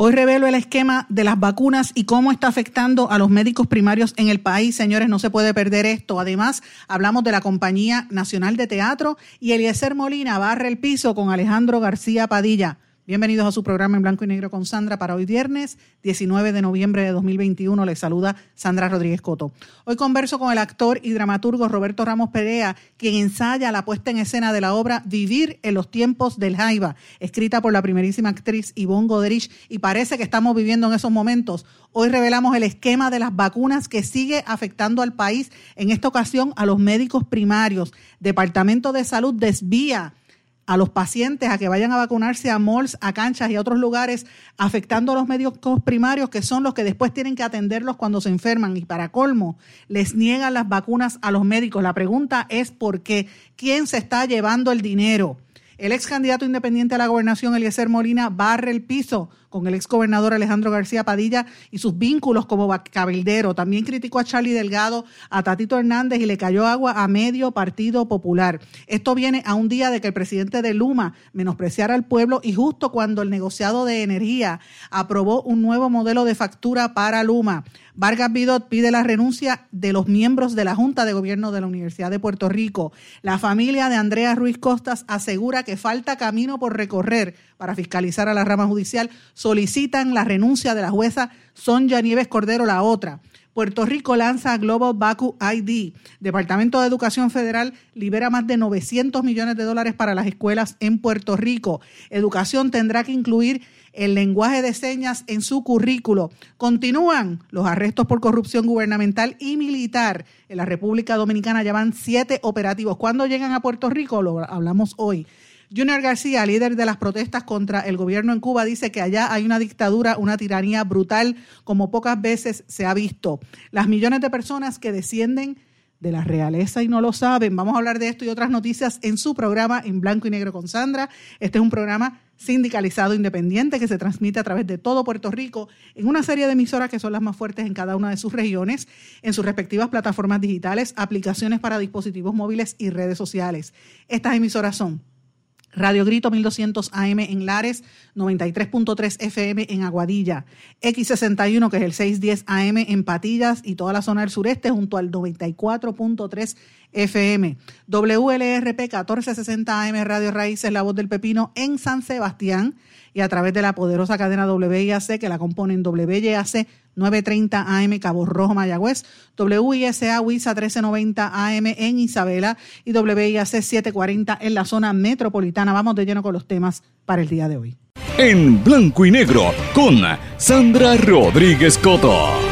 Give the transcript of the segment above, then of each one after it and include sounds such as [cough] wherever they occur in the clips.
Hoy revelo el esquema de las vacunas y cómo está afectando a los médicos primarios en el país. Señores, no se puede perder esto. Además, hablamos de la Compañía Nacional de Teatro y Eliezer Molina barre el piso con Alejandro García Padilla. Bienvenidos a su programa en blanco y negro con Sandra para hoy viernes 19 de noviembre de 2021. Les saluda Sandra Rodríguez Coto. Hoy converso con el actor y dramaturgo Roberto Ramos Perea, quien ensaya la puesta en escena de la obra Vivir en los tiempos del Jaiba, escrita por la primerísima actriz Yvonne Goderich y parece que estamos viviendo en esos momentos. Hoy revelamos el esquema de las vacunas que sigue afectando al país, en esta ocasión a los médicos primarios. Departamento de Salud desvía a los pacientes a que vayan a vacunarse a malls, a canchas y a otros lugares, afectando a los médicos primarios, que son los que después tienen que atenderlos cuando se enferman. Y para colmo, les niegan las vacunas a los médicos. La pregunta es por qué. ¿Quién se está llevando el dinero? El ex candidato independiente a la gobernación, Eliezer Molina, barre el piso con el ex gobernador Alejandro García Padilla y sus vínculos como cabildero. También criticó a Charlie Delgado, a Tatito Hernández y le cayó agua a medio Partido Popular. Esto viene a un día de que el presidente de Luma menospreciara al pueblo y justo cuando el negociado de energía aprobó un nuevo modelo de factura para Luma. Vargas Vidot pide la renuncia de los miembros de la Junta de Gobierno de la Universidad de Puerto Rico. La familia de Andrea Ruiz Costas asegura que falta camino por recorrer para fiscalizar a la rama judicial. Solicitan la renuncia de la jueza Sonja Nieves Cordero, la otra. Puerto Rico lanza Global Baku ID. Departamento de Educación Federal libera más de 900 millones de dólares para las escuelas en Puerto Rico. Educación tendrá que incluir el lenguaje de señas en su currículo. Continúan los arrestos por corrupción gubernamental y militar. En la República Dominicana ya van siete operativos. ¿Cuándo llegan a Puerto Rico? Lo hablamos hoy. Junior García, líder de las protestas contra el gobierno en Cuba, dice que allá hay una dictadura, una tiranía brutal como pocas veces se ha visto. Las millones de personas que descienden de la realeza y no lo saben. Vamos a hablar de esto y otras noticias en su programa en blanco y negro con Sandra. Este es un programa sindicalizado independiente que se transmite a través de todo Puerto Rico en una serie de emisoras que son las más fuertes en cada una de sus regiones, en sus respectivas plataformas digitales, aplicaciones para dispositivos móviles y redes sociales. Estas emisoras son Radio Grito 1200 AM en Lares, 93.3 FM en Aguadilla, X61 que es el 610 AM en Patillas y toda la zona del sureste junto al 94.3 FM, WLRP 1460 AM Radio Raíces, La Voz del Pepino en San Sebastián y a través de la poderosa cadena WIAC que la componen WYAC 930 AM Cabo Rojo Mayagüez, WISA WISA 1390 AM en Isabela y WIAC 740 en la zona metropolitana. Vamos de lleno con los temas para el día de hoy. En blanco y negro con Sandra Rodríguez Coto.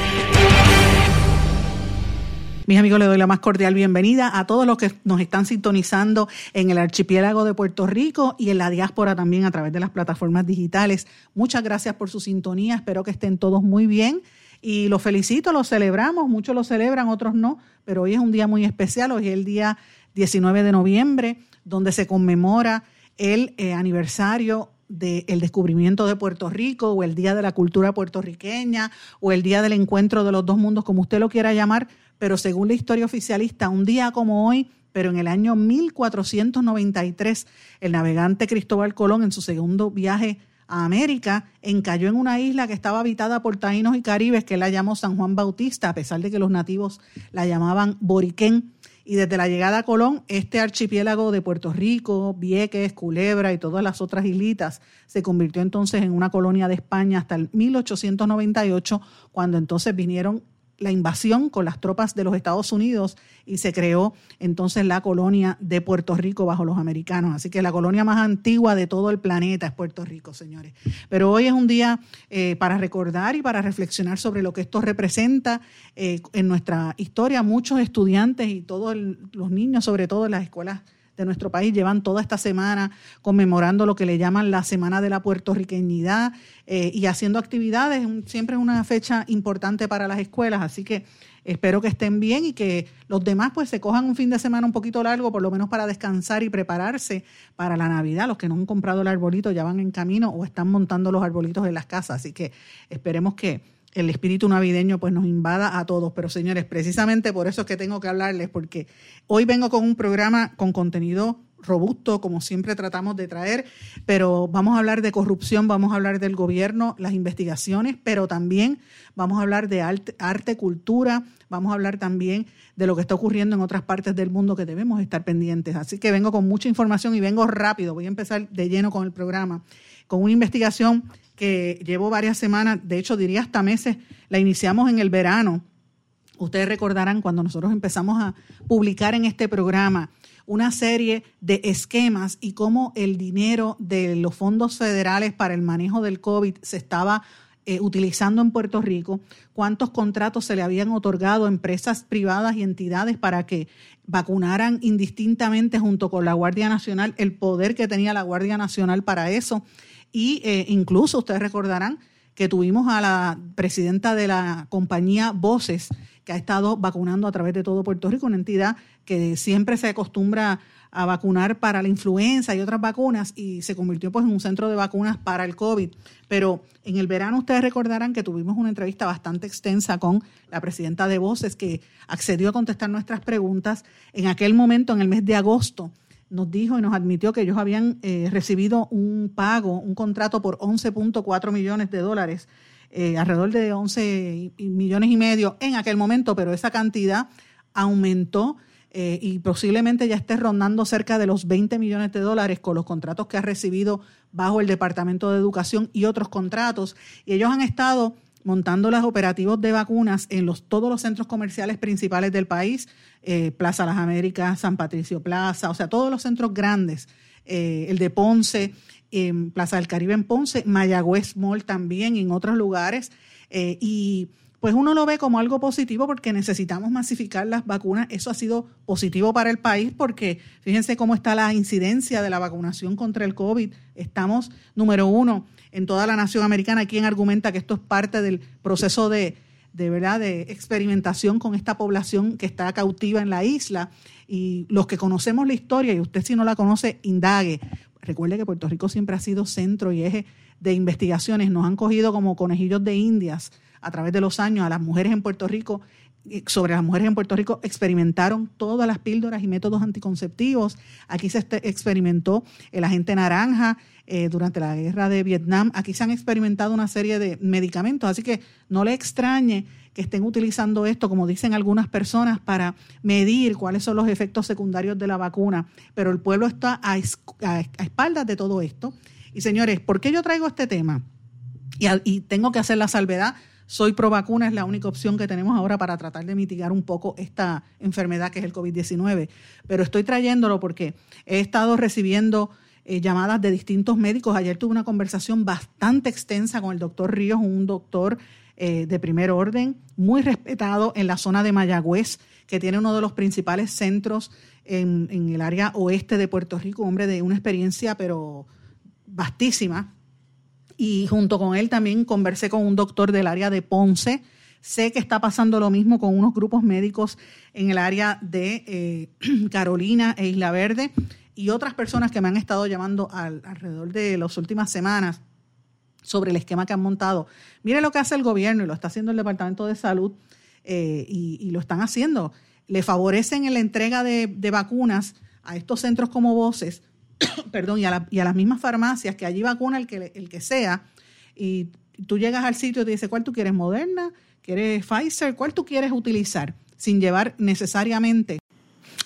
Mis amigos, les doy la más cordial bienvenida a todos los que nos están sintonizando en el archipiélago de Puerto Rico y en la diáspora también a través de las plataformas digitales. Muchas gracias por su sintonía. Espero que estén todos muy bien y los felicito, los celebramos. Muchos lo celebran, otros no, pero hoy es un día muy especial. Hoy es el día 19 de noviembre, donde se conmemora el eh, aniversario del descubrimiento de Puerto Rico o el Día de la Cultura Puertorriqueña o el Día del Encuentro de los Dos Mundos, como usted lo quiera llamar, pero según la historia oficialista, un día como hoy, pero en el año 1493, el navegante Cristóbal Colón en su segundo viaje a América encalló en una isla que estaba habitada por taínos y caribes que la llamó San Juan Bautista, a pesar de que los nativos la llamaban Boriquén. Y desde la llegada a Colón, este archipiélago de Puerto Rico, Vieques, Culebra y todas las otras islitas se convirtió entonces en una colonia de España hasta el 1898, cuando entonces vinieron la invasión con las tropas de los Estados Unidos y se creó entonces la colonia de Puerto Rico bajo los americanos. Así que la colonia más antigua de todo el planeta es Puerto Rico, señores. Pero hoy es un día eh, para recordar y para reflexionar sobre lo que esto representa eh, en nuestra historia. Muchos estudiantes y todos los niños, sobre todo en las escuelas de nuestro país llevan toda esta semana conmemorando lo que le llaman la Semana de la Puertorriqueñidad eh, y haciendo actividades. Siempre es una fecha importante para las escuelas, así que espero que estén bien y que los demás pues se cojan un fin de semana un poquito largo, por lo menos para descansar y prepararse para la Navidad. Los que no han comprado el arbolito ya van en camino o están montando los arbolitos en las casas, así que esperemos que el espíritu navideño pues nos invada a todos. Pero señores, precisamente por eso es que tengo que hablarles, porque hoy vengo con un programa con contenido robusto, como siempre tratamos de traer, pero vamos a hablar de corrupción, vamos a hablar del gobierno, las investigaciones, pero también vamos a hablar de arte, cultura, vamos a hablar también de lo que está ocurriendo en otras partes del mundo que debemos estar pendientes. Así que vengo con mucha información y vengo rápido, voy a empezar de lleno con el programa, con una investigación que llevo varias semanas, de hecho diría hasta meses, la iniciamos en el verano. Ustedes recordarán cuando nosotros empezamos a publicar en este programa una serie de esquemas y cómo el dinero de los fondos federales para el manejo del COVID se estaba eh, utilizando en Puerto Rico, cuántos contratos se le habían otorgado a empresas privadas y entidades para que vacunaran indistintamente junto con la Guardia Nacional, el poder que tenía la Guardia Nacional para eso. Y eh, incluso ustedes recordarán que tuvimos a la presidenta de la compañía Voces, que ha estado vacunando a través de todo Puerto Rico, una entidad que siempre se acostumbra a vacunar para la influenza y otras vacunas y se convirtió pues en un centro de vacunas para el COVID. Pero en el verano ustedes recordarán que tuvimos una entrevista bastante extensa con la presidenta de Voces que accedió a contestar nuestras preguntas en aquel momento, en el mes de agosto nos dijo y nos admitió que ellos habían eh, recibido un pago, un contrato por 11.4 millones de dólares eh, alrededor de 11 millones y medio en aquel momento, pero esa cantidad aumentó eh, y posiblemente ya esté rondando cerca de los 20 millones de dólares con los contratos que ha recibido bajo el Departamento de Educación y otros contratos. Y ellos han estado montando los operativos de vacunas en los, todos los centros comerciales principales del país, eh, Plaza Las Américas, San Patricio Plaza, o sea, todos los centros grandes, el de Ponce, Plaza del Caribe en Ponce, Mayagüez Mall también, en otros lugares. Eh, y pues uno lo ve como algo positivo porque necesitamos masificar las vacunas. Eso ha sido positivo para el país porque fíjense cómo está la incidencia de la vacunación contra el COVID. Estamos número uno en toda la nación americana. Quien argumenta que esto es parte del proceso de, de verdad de experimentación con esta población que está cautiva en la isla. Y los que conocemos la historia, y usted si no la conoce, indague, Recuerde que Puerto Rico siempre ha sido centro y eje de investigaciones. Nos han cogido como conejillos de indias a través de los años a las mujeres en Puerto Rico. Sobre las mujeres en Puerto Rico experimentaron todas las píldoras y métodos anticonceptivos. Aquí se este, experimentó el agente naranja eh, durante la guerra de Vietnam. Aquí se han experimentado una serie de medicamentos. Así que no le extrañe que estén utilizando esto, como dicen algunas personas, para medir cuáles son los efectos secundarios de la vacuna. Pero el pueblo está a, espaldas de todo esto. Y señores, ¿por qué yo traigo este tema? Y, y tengo que hacer la salvedad. Soy pro vacuna, es la única opción que tenemos ahora para tratar de mitigar un poco esta enfermedad que es el COVID-19. Pero estoy trayéndolo porque he estado recibiendo eh, llamadas de distintos médicos. Ayer tuve una conversación bastante extensa con el doctor Ríos, un doctor eh, de primer orden, muy respetado en la zona de Mayagüez, que tiene uno de los principales centros en, el área oeste de Puerto Rico, hombre de una experiencia pero vastísima. Y junto con él también conversé con un doctor del área de Ponce. Sé que está pasando lo mismo con unos grupos médicos en el área de eh, [clears throat] Carolina e Isla Verde y otras personas que me han estado llamando alrededor de las últimas semanas sobre el esquema que han montado. Mire lo que hace el gobierno y lo está haciendo el Departamento de Salud eh, y, lo están haciendo. Le favorecen en la entrega de, vacunas a estos centros como Voces, [coughs] perdón, y a, las mismas farmacias que allí vacuna el que, el que sea. Y tú llegas al sitio y te dice, ¿cuál tú quieres? ¿Moderna? ¿Quieres Pfizer? ¿Cuál tú quieres utilizar? Sin llevar necesariamente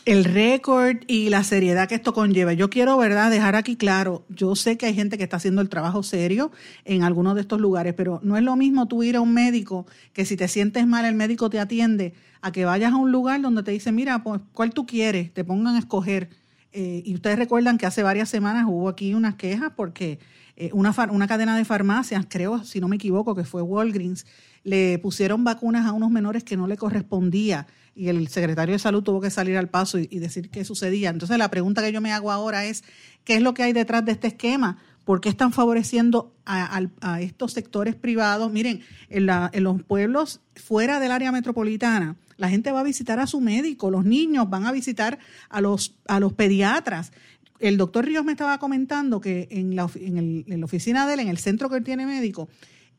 el récord y la seriedad que esto conlleva. Yo quiero, ¿verdad?, dejar aquí claro, yo sé que hay gente que está haciendo el trabajo serio en algunos de estos lugares, pero no es lo mismo tú ir a un médico que si te sientes mal el médico te atiende, a que vayas a un lugar donde te dice, mira, pues, ¿cuál tú quieres? Te pongan a escoger Eh, y ustedes recuerdan que hace varias semanas hubo aquí unas quejas porque eh, una, una cadena de farmacias, creo, si no me equivoco, que fue Walgreens, le pusieron vacunas a unos menores que no le correspondía y el secretario de salud tuvo que salir al paso y, decir qué sucedía. Entonces la pregunta que yo me hago ahora es, ¿qué es lo que hay detrás de este esquema? ¿Por qué están favoreciendo a, estos sectores privados? Miren, en, en los pueblos fuera del área metropolitana, la gente va a visitar a su médico, los niños van a visitar a los, a los pediatras. El doctor Ríos me estaba comentando que en la, en, en la oficina de él, en el centro que él tiene médico,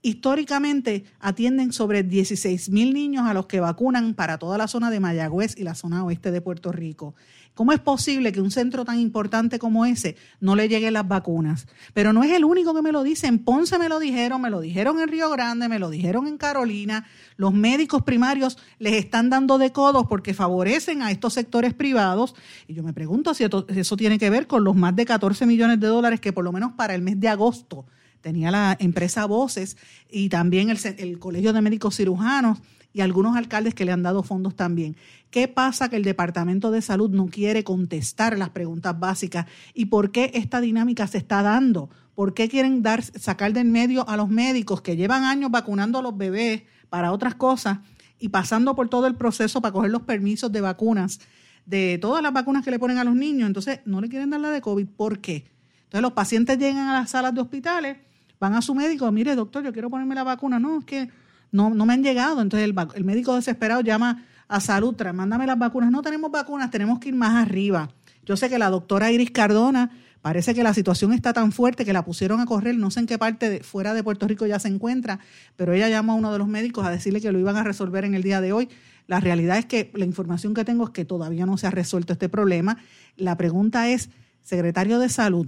históricamente atienden sobre 16 mil niños a los que vacunan para toda la zona de Mayagüez y la zona oeste de Puerto Rico. ¿Cómo es posible que un centro tan importante como ese no le lleguen las vacunas? Pero no es el único que me lo dice. En Ponce me lo dijeron, me lo dijeron en Río Grande, me lo dijeron en Carolina. Los médicos primarios les están dando de codos porque favorecen a estos sectores privados. Y yo me pregunto si eso tiene que ver con los más de 14 millones de dólares que por lo menos para el mes de agosto tenía la empresa Voces y también el, Colegio de Médicos Cirujanos y algunos alcaldes que le han dado fondos también. ¿Qué pasa que el Departamento de Salud no quiere contestar las preguntas básicas? ¿Y por qué esta dinámica se está dando? ¿Por qué quieren dar, sacar del medio a los médicos que llevan años vacunando a los bebés para otras cosas y pasando por todo el proceso para coger los permisos de vacunas, de todas las vacunas que le ponen a los niños? Entonces, no le quieren dar la de COVID. ¿Por qué? Entonces, los pacientes llegan a las salas de hospitales van a su médico, mire doctor, yo quiero ponerme la vacuna, no, es que no, me han llegado. Entonces el, médico desesperado llama a Salutra, mándame las vacunas. No tenemos vacunas, tenemos que ir más arriba. Yo sé que la doctora Iris Cardona parece que la situación está tan fuerte que la pusieron a correr, no sé en qué parte fuera de Puerto Rico ya se encuentra, pero ella llamó a uno de los médicos a decirle que lo iban a resolver en el día de hoy. La realidad es que la información que tengo es que todavía no se ha resuelto este problema. La pregunta es, secretario de Salud,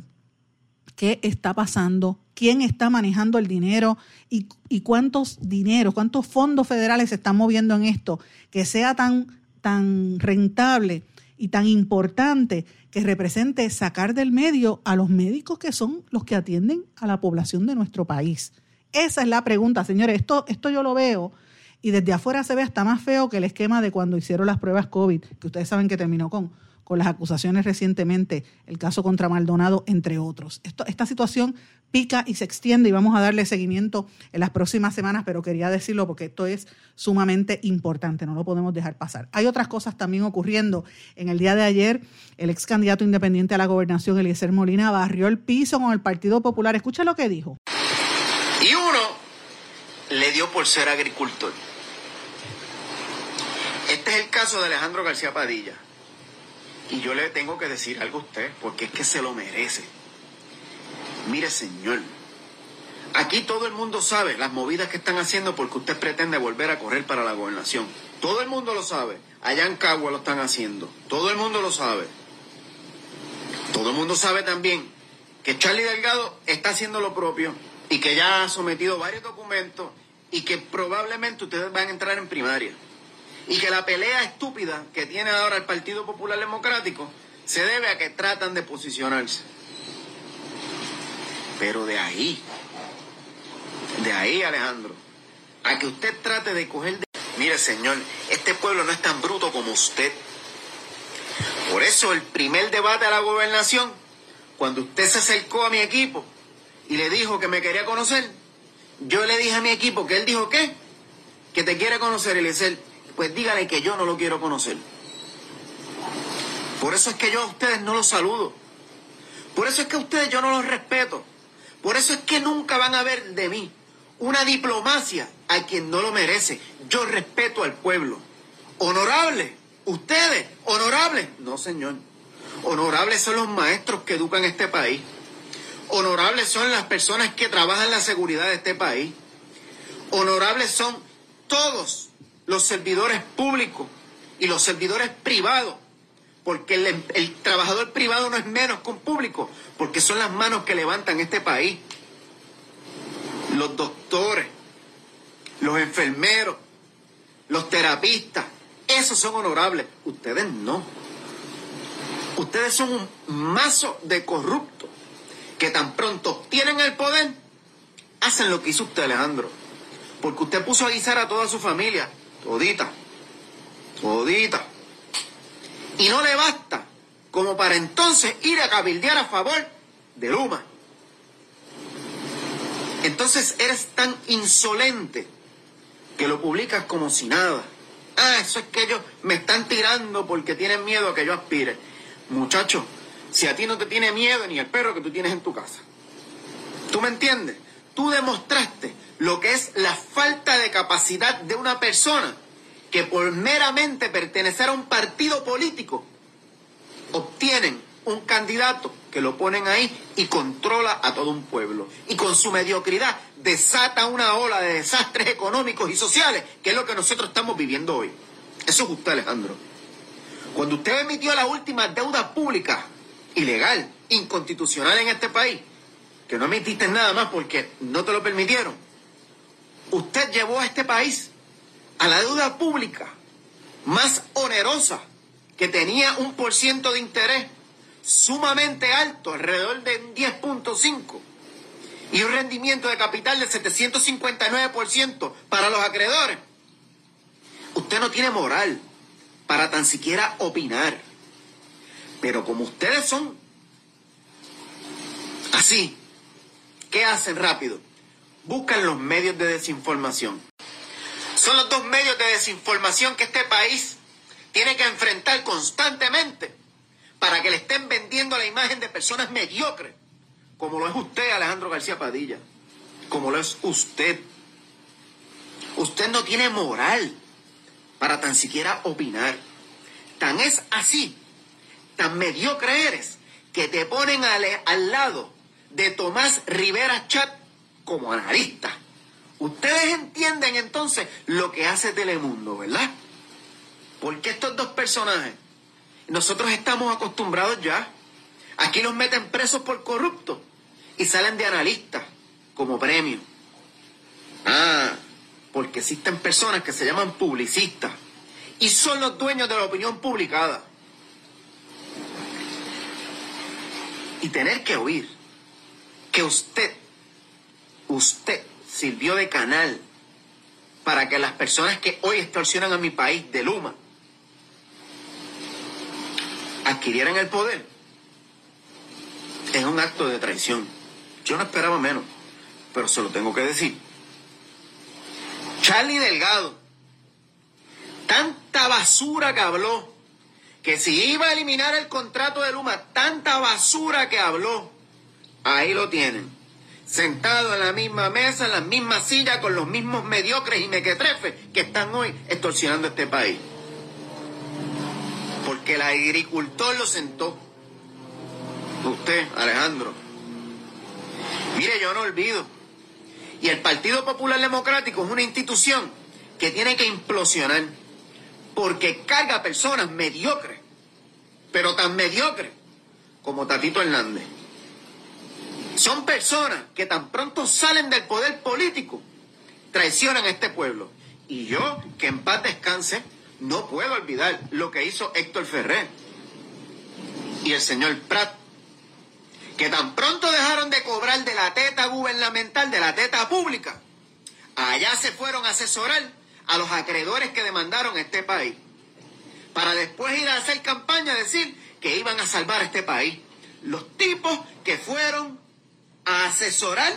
qué está pasando, quién está manejando el dinero y, cuántos dineros, cuántos fondos federales se están moviendo en esto, que sea tan, tan rentable y tan importante que represente sacar del medio a los médicos que son los que atienden a la población de nuestro país. Esa es la pregunta, señores. Esto, esto yo lo veo y desde afuera se ve hasta más feo que el esquema de cuando hicieron las pruebas COVID, que ustedes saben que terminó con con las acusaciones recientemente, el caso contra Maldonado, entre otros. Esta situación pica y se extiende y vamos a darle seguimiento en las próximas semanas, pero quería decirlo porque esto es sumamente importante, no lo podemos dejar pasar. Hay otras cosas también ocurriendo. En el día de ayer, el ex candidato independiente a la gobernación, Eliezer Molina, barrió el piso con el Partido Popular. Escucha lo que dijo. Y uno le dio por ser agricultor. Este es el caso de Alejandro García Padilla. Y yo le tengo que decir algo a usted, porque es que se lo merece. Mire, señor, aquí todo el mundo sabe las movidas que están haciendo porque usted pretende volver a correr para la gobernación. Todo el mundo lo sabe. Allá en Cagua lo están haciendo. Todo el mundo lo sabe. Todo el mundo sabe también que Charlie Delgado está haciendo lo propio y que ya ha sometido varios documentos y que probablemente ustedes van a entrar en primaria y que la pelea estúpida que tiene ahora el Partido Popular Democrático se debe a que tratan de posicionarse. Pero de ahí, de ahí Alejandro, a que usted trate de coger... De... Mire señor, este pueblo no es tan bruto como usted. Por eso el primer debate a la gobernación, cuando usted se acercó a mi equipo y le dijo que me quería conocer, yo le dije a mi equipo que él dijo qué, que te quiere conocer, Eliezer pues dígale que yo no lo quiero conocer. Por eso es que yo a ustedes no los saludo. Por eso es que a ustedes yo no los respeto. Por eso es que nunca van a ver de mí una diplomacia a quien no lo merece. Yo respeto al pueblo. Honorable, ustedes, honorables. No, señor. Honorables son los maestros que educan este país. Honorables son las personas que trabajan la seguridad de este país. Honorables son todos los servidores públicos y los servidores privados, porque el, trabajador privado no es menos que un público, porque son las manos que levantan este país. Los doctores, los enfermeros, los terapistas, esos son honorables, ustedes no. Ustedes son un mazo de corruptos que tan pronto tienen el poder, hacen lo que hizo usted, Alejandro. Porque usted puso a guisar a toda su familia Todita. Todita. Y no le basta como para entonces ir a cabildear a favor de Luma. Entonces eres tan insolente que lo publicas como si nada. Ah, eso es que ellos me están tirando porque tienen miedo a que yo aspire. Muchacho, si a ti no te tiene miedo ni el perro que tú tienes en tu casa. ¿Tú me entiendes? Tú demostraste lo que es la falta de capacidad de una persona que por meramente pertenecer a un partido político obtienen un candidato que lo ponen ahí y controla a todo un pueblo. Y con su mediocridad desata una ola de desastres económicos y sociales, que es lo que nosotros estamos viviendo hoy. Eso es usted, Alejandro. Cuando usted emitió la última deuda pública, ilegal, inconstitucional en este país, que no emitiste nada más porque no te lo permitieron, usted llevó a este país a la deuda pública más onerosa, que tenía un por ciento de interés sumamente alto, alrededor de un 10.5, y un rendimiento de capital del 759% para los acreedores. Usted no tiene moral para tan siquiera opinar. Pero como ustedes son así, ¿qué hacen rápido? Buscan los medios de desinformación. Son los dos medios de desinformación que este país tiene que enfrentar constantemente para que le estén vendiendo la imagen de personas mediocres, como lo es usted, Alejandro García Padilla, como lo es usted. Usted no tiene moral para tan siquiera opinar. Tan es así, tan mediocre eres, que te ponen al, al lado de Tomás Rivera Chat como analista. Ustedes entienden entonces lo que hace Telemundo, ¿verdad? Porque estos dos personajes, nosotros estamos acostumbrados ya. Aquí los meten presos por corruptos y salen de analistas como premio. Ah, porque existen personas que se llaman publicistas y son los dueños de la opinión publicada. Y tener que oír que usted, usted sirvió de canal para que las personas que hoy extorsionan a mi país de Luma adquirieran el poder, es un acto de traición. Yo no esperaba menos, pero se lo tengo que decir. Charlie Delgado, tanta basura que habló, que si iba a eliminar el contrato de Luma, tanta basura que habló, ahí lo tienen sentado en la misma mesa, en la misma silla, con los mismos mediocres y mequetrefes que están hoy extorsionando este país. Porque el agricultor lo sentó. Usted, Alejandro. Mire, yo no olvido. Y el Partido Popular Democrático es una institución que tiene que implosionar porque carga personas mediocres, pero tan mediocres como Tatito Hernández. Son personas que tan pronto salen del poder político, traicionan a este pueblo. Y yo, que en paz descanse, no puedo olvidar lo que hizo Héctor Ferrer y el señor Prat, que tan pronto dejaron de cobrar de la teta gubernamental, de la teta pública, allá se fueron a asesorar a los acreedores que demandaron este país, para después ir a hacer campaña, decir que iban a salvar a este país. Los tipos que fueron a asesorar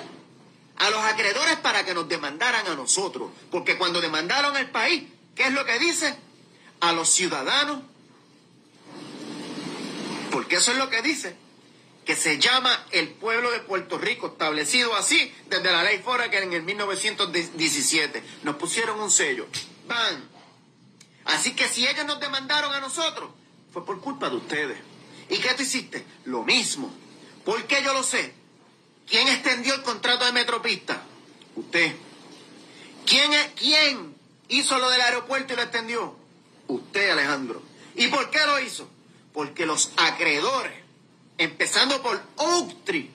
a los acreedores para que nos demandaran a nosotros. Porque cuando demandaron al país, ¿qué es lo que dice? A los ciudadanos. Porque eso es lo que dice. Que se llama el pueblo de Puerto Rico, establecido así desde la ley Fora que en el 1917. Nos pusieron un sello. ¡Van! Así que si ellos nos demandaron a nosotros, fue por culpa de ustedes. ¿Y qué tú hiciste? Lo mismo. ¿Por qué yo lo sé? ¿Quién extendió el contrato de Metropista? Usted. ¿Quién, ¿Quién hizo lo del aeropuerto y lo extendió? Usted, Alejandro. ¿Y por qué lo hizo? Porque los acreedores, empezando por Oaktree,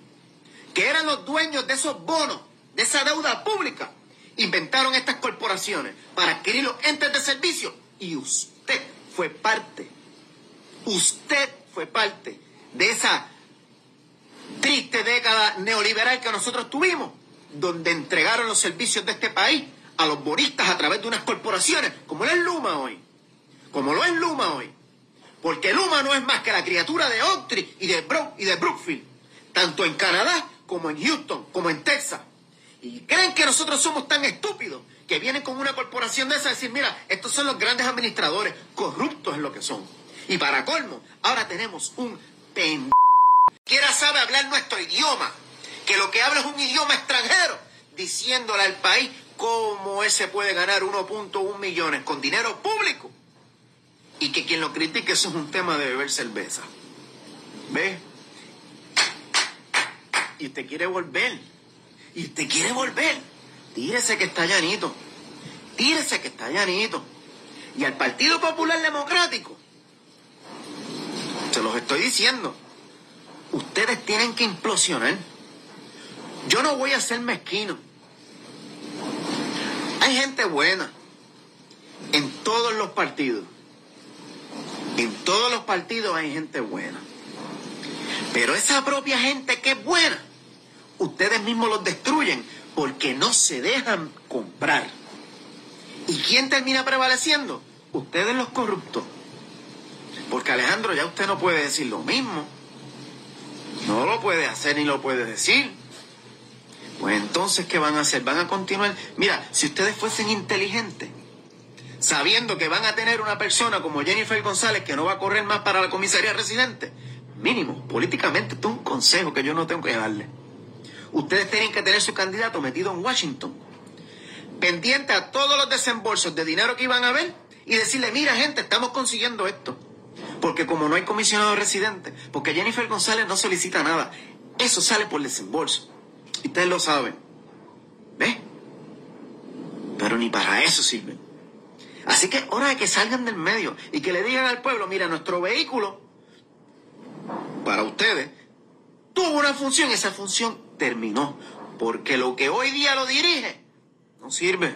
que eran los dueños de esos bonos, de esa deuda pública, inventaron estas corporaciones para adquirir los entes de servicio. Y usted fue parte, usted fue parte de esa triste década neoliberal que nosotros tuvimos, donde entregaron los servicios de este país a los bonistas a través de unas corporaciones, como lo es Luma hoy, como lo es Luma hoy. Porque Luma no es más que la criatura de Autry y de, Bro y de Brookfield, tanto en Canadá como en Houston, como en Texas. Y creen que nosotros somos tan estúpidos que vienen con una corporación de esa a decir, mira, estos son los grandes administradores, corruptos es lo que son. Y para colmo, ahora tenemos un pen... que sabe hablar nuestro idioma, que lo que habla es un idioma extranjero, diciéndole al país cómo ese puede ganar 1.1 millones con dinero público. Y que quien lo critique eso es un tema de beber cerveza. ¿Ve? Y usted quiere volver. Y usted quiere volver. Tírese que está llanito. Tírese que está llanito. Y al Partido Popular Democrático, se los estoy diciendo, ustedes tienen que implosionar. Yo no voy a ser mezquino. Hay gente buena en todos los partidos. En todos los partidos hay gente buena. Pero esa propia gente que es buena, ustedes mismos los destruyen porque no se dejan comprar. ¿Y quién termina prevaleciendo? Ustedes los corruptos. Porque Alejandro, ya usted no puede decir lo mismo. No lo puede hacer ni lo puede decir. Pues entonces, ¿qué van a hacer? Van a continuar. Mira, si ustedes fuesen inteligentes, sabiendo que van a tener una persona como Jennifer González que no va a correr más para la comisaría residente, mínimo, políticamente, esto es un consejo que yo no tengo que darle. Ustedes tienen que tener su candidato metido en Washington, pendiente a todos los desembolsos de dinero que iban a ver y decirle, mira gente, estamos consiguiendo esto. Porque como no hay comisionado residente, porque Jennifer González no solicita nada, eso sale por desembolso. Ustedes lo saben. ¿Ves? Pero ni para eso sirven. Así que hora de que salgan del medio y que le digan al pueblo, mira, nuestro vehículo, para ustedes, tuvo una función esa función terminó. Porque lo que hoy día lo dirige no sirve.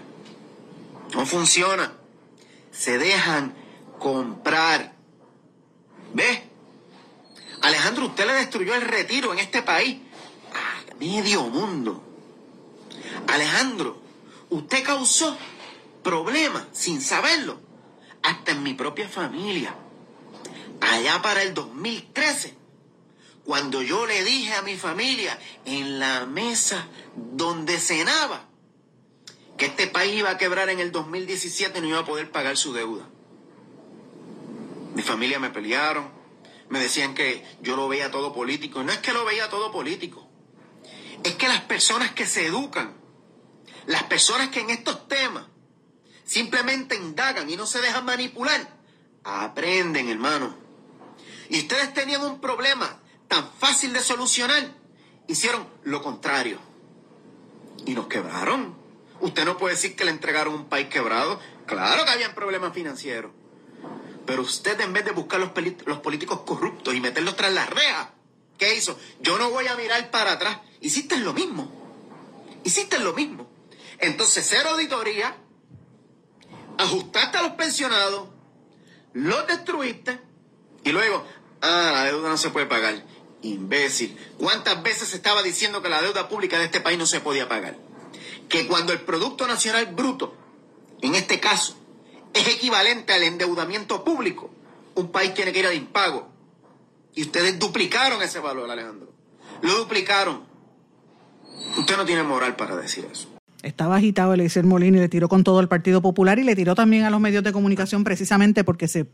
No funciona. Se dejan comprar. ¿Ves? Alejandro, usted le destruyó el retiro en este país medio mundo. Alejandro, usted causó problemas sin saberlo, hasta en mi propia familia. Allá para el 2013, cuando yo le dije a mi familia en la mesa donde cenaba que este país iba a quebrar en el 2017 y no iba a poder pagar su deuda. Mi familia me pelearon, me decían que yo lo veía todo político. No es que lo veía todo político, es que las personas que se educan, las personas que en estos temas simplemente indagan y no se dejan manipular, aprenden, hermano. Y ustedes tenían un problema tan fácil de solucionar, hicieron lo contrario. Y nos quebraron. Usted no puede decir que le entregaron un país quebrado. Claro que habían problemas financieros. Pero usted en vez de buscar los, políticos corruptos y meterlos tras las rejas, ¿qué hizo? Yo no voy a mirar para atrás hiciste lo mismo. Hiciste lo mismo. Entonces, cero auditoría, ajustaste a los pensionados, los destruiste y luego, ah, la deuda no se puede pagar. Imbécil. ¿Cuántas veces se estaba diciendo que la deuda pública de este país no se podía pagar? Que cuando el Producto Nacional Bruto, en este caso, es equivalente al endeudamiento público, un país tiene que ir al impago. Y ustedes duplicaron ese valor, Alejandro. Lo duplicaron. Usted no tiene moral para decir eso. Estaba agitado Eliezer Molina y le tiró con todo el Partido Popular y le tiró también a los medios de comunicación precisamente porque se,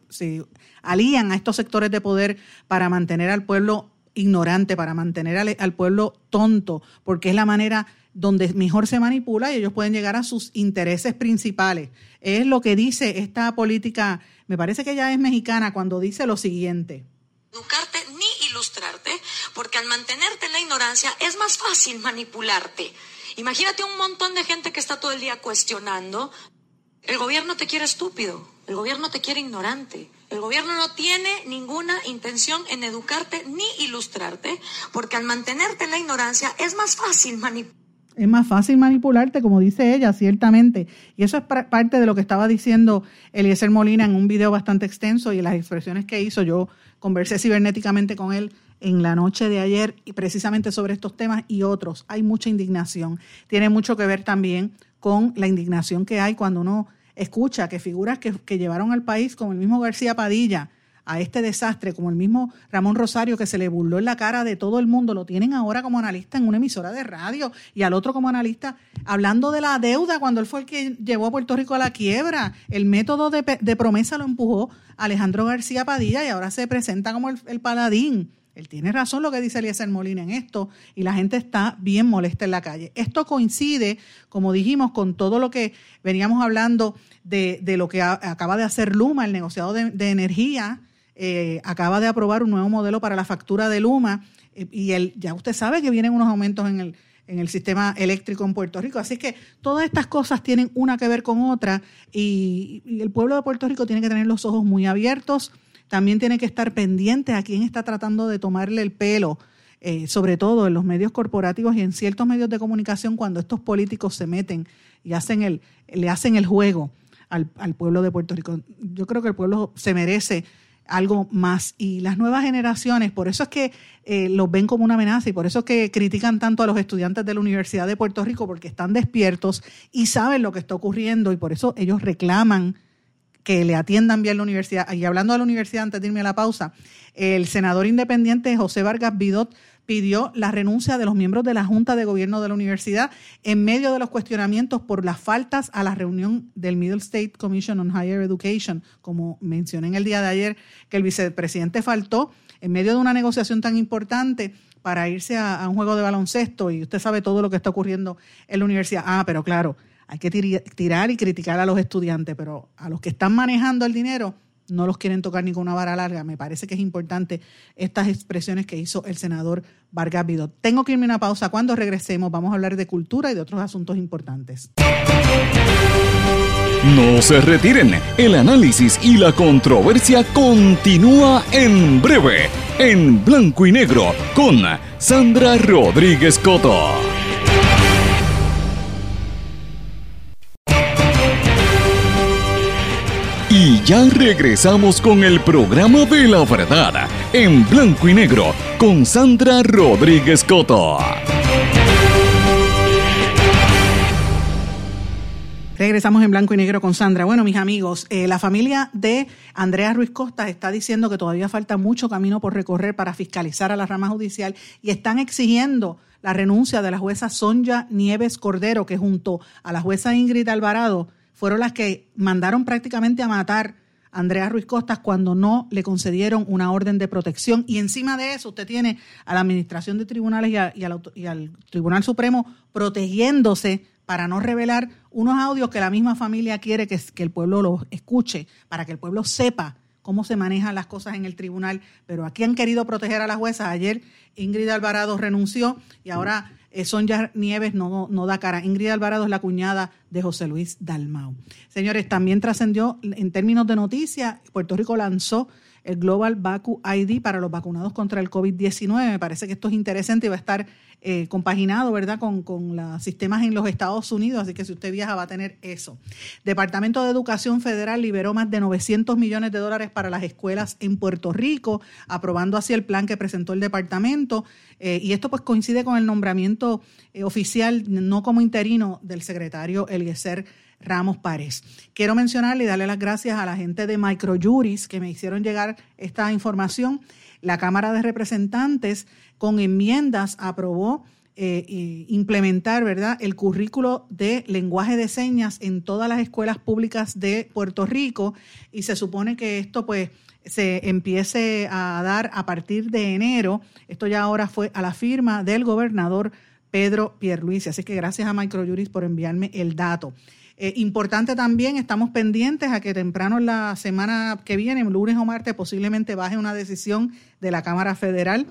alían a estos sectores de poder para mantener al pueblo ignorante, para mantener al, pueblo tonto, porque es la manera donde mejor se manipula y ellos pueden llegar a sus intereses principales. Es lo que dice esta política, me parece que ya es mexicana, cuando dice lo siguiente. Educarte ni ilustrarte, porque al mantenerte en la ignorancia es más fácil manipularte. Imagínate un montón de gente que está todo el día cuestionando. El gobierno te quiere estúpido, el gobierno te quiere ignorante. El gobierno no tiene ninguna intención en educarte ni ilustrarte, porque al mantenerte en la ignorancia es más fácil manipularte es más fácil manipularte, como dice ella, ciertamente. Y eso es parte de lo que estaba diciendo Eliezer Molina en un video bastante extenso y las expresiones que hizo. Yo conversé cibernéticamente con él en la noche de ayer y precisamente sobre estos temas y otros. Hay mucha indignación. Tiene mucho que ver también con la indignación que hay cuando uno escucha que figuras que, que llevaron al país, como el mismo García Padilla, a este desastre, como el mismo Ramón Rosario que se le burló en la cara de todo el mundo, lo tienen ahora como analista en una emisora de radio y al otro como analista hablando de la deuda cuando él fue el que llevó a Puerto Rico a la quiebra. El método de, promesa lo empujó Alejandro García Padilla y ahora se presenta como el, paladín. Él tiene razón lo que dice Eliezer Molina en esto y la gente está bien molesta en la calle. Esto coincide, como dijimos, con todo lo que veníamos hablando de, lo que acaba de hacer Luma, el negociado de energía, eh, acaba de aprobar un nuevo modelo para la factura de Luma eh, y el, ya usted sabe que vienen unos aumentos en el, en el sistema eléctrico en Puerto Rico. Así que todas estas cosas tienen una que ver con otra y, el pueblo de Puerto Rico tiene que tener los ojos muy abiertos, también tiene que estar pendiente a quién está tratando de tomarle el pelo. Eh, sobre todo en los medios corporativos y en ciertos medios de comunicación cuando estos políticos se meten y hacen el, le hacen el juego al, pueblo de Puerto Rico. Yo creo que el pueblo se merece algo más. Y las nuevas generaciones, por eso es que eh, los ven como una amenaza y por eso es que critican tanto a los estudiantes de la Universidad de Puerto Rico, porque están despiertos y saben lo que está ocurriendo y por eso ellos reclaman que le atiendan bien la universidad. Y hablando de la universidad, antes de irme a la pausa, el senador independiente José Vargas Vidot pidió la renuncia de los miembros de la Junta de Gobierno de la universidad en medio de los cuestionamientos por las faltas a la reunión del Middle State Commission on Higher Education, como mencioné en el día de ayer, que el vicepresidente faltó en medio de una negociación tan importante para irse a, un juego de baloncesto y usted sabe todo lo que está ocurriendo en la universidad. Ah, pero claro, hay que tirar y criticar a los estudiantes, pero a los que están manejando el dinero no los quieren tocar ni con una vara larga. Me parece que es importante estas expresiones que hizo el senador Vargas Vidot. Tengo que irme a una pausa. Cuando regresemos vamos a hablar de cultura y de otros asuntos importantes. No se retiren. El análisis y la controversia continúa en breve, en blanco y negro, con Sandra Rodríguez Coto. Ya regresamos con el programa de la verdad, en blanco y negro, con Sandra Rodríguez Coto. Regresamos en blanco y negro con Sandra. Bueno, mis amigos, eh, la familia de Andrea Ruiz Costa está diciendo que todavía falta mucho camino por recorrer para fiscalizar a la rama judicial y están exigiendo la renuncia de la jueza Sonja Nieves Cordero, que junto a la jueza Ingrid Alvarado fueron las que mandaron prácticamente a matar a Andrea Ruiz Costas cuando no le concedieron una orden de protección. Y encima de eso usted tiene a la Administración de Tribunales y, al, Tribunal Supremo protegiéndose para no revelar unos audios que la misma familia quiere que, que el pueblo los escuche, para que el pueblo sepa cómo se manejan las cosas en el tribunal. Pero aquí han querido proteger a las juezas. Ayer Ingrid Alvarado renunció y ahora eh, Sonja Nieves no, no da cara. Ingrid Alvarado es la cuñada de José Luis Dalmau. Señores, también trascendió en términos de noticias, Puerto Rico lanzó el Global Vacu ID para los vacunados contra el COVID-19. Me parece que esto es interesante y va a estar eh, compaginado, ¿verdad?, con, con los sistemas en los Estados Unidos, así que si usted viaja va a tener eso. Departamento de Educación Federal liberó más de 900 millones de dólares para las escuelas en Puerto Rico, aprobando así el plan que presentó el departamento, eh, y esto pues coincide con el nombramiento eh, oficial, no como interino, del secretario Eliezer Ramos Párez. Quiero mencionarle y darle las gracias a la gente de Microjuris que me hicieron llegar esta información. La Cámara de Representantes con enmiendas aprobó eh, implementar ¿verdad? el currículo de lenguaje de señas en todas las escuelas públicas de Puerto Rico y se supone que esto pues se empiece a dar a partir de enero. Esto ya ahora fue a la firma del gobernador Pedro Pierluisi. Así que gracias a Microjuris por enviarme el dato. Eh, importante también, estamos pendientes a que temprano en la semana que viene, lunes o martes, posiblemente baje una decisión de la Cámara Federal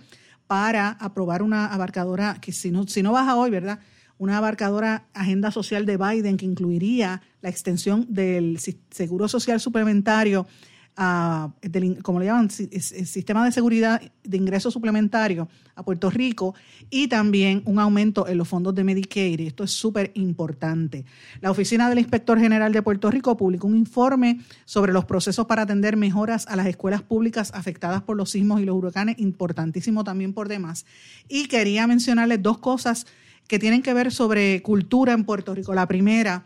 para aprobar una abarcadora, que si no, si no baja hoy, ¿verdad? Una abarcadora agenda social de Biden que incluiría la extensión del seguro social suplementario como le llaman, el sistema de seguridad de ingresos suplementario a Puerto Rico y también un aumento en los fondos de Medicaid. esto es súper importante. La Oficina del Inspector General de Puerto Rico publicó un informe sobre los procesos para atender mejoras a las escuelas públicas afectadas por los sismos y los huracanes, importantísimo también por demás. Y quería mencionarles dos cosas que tienen que ver sobre cultura en Puerto Rico. La primera,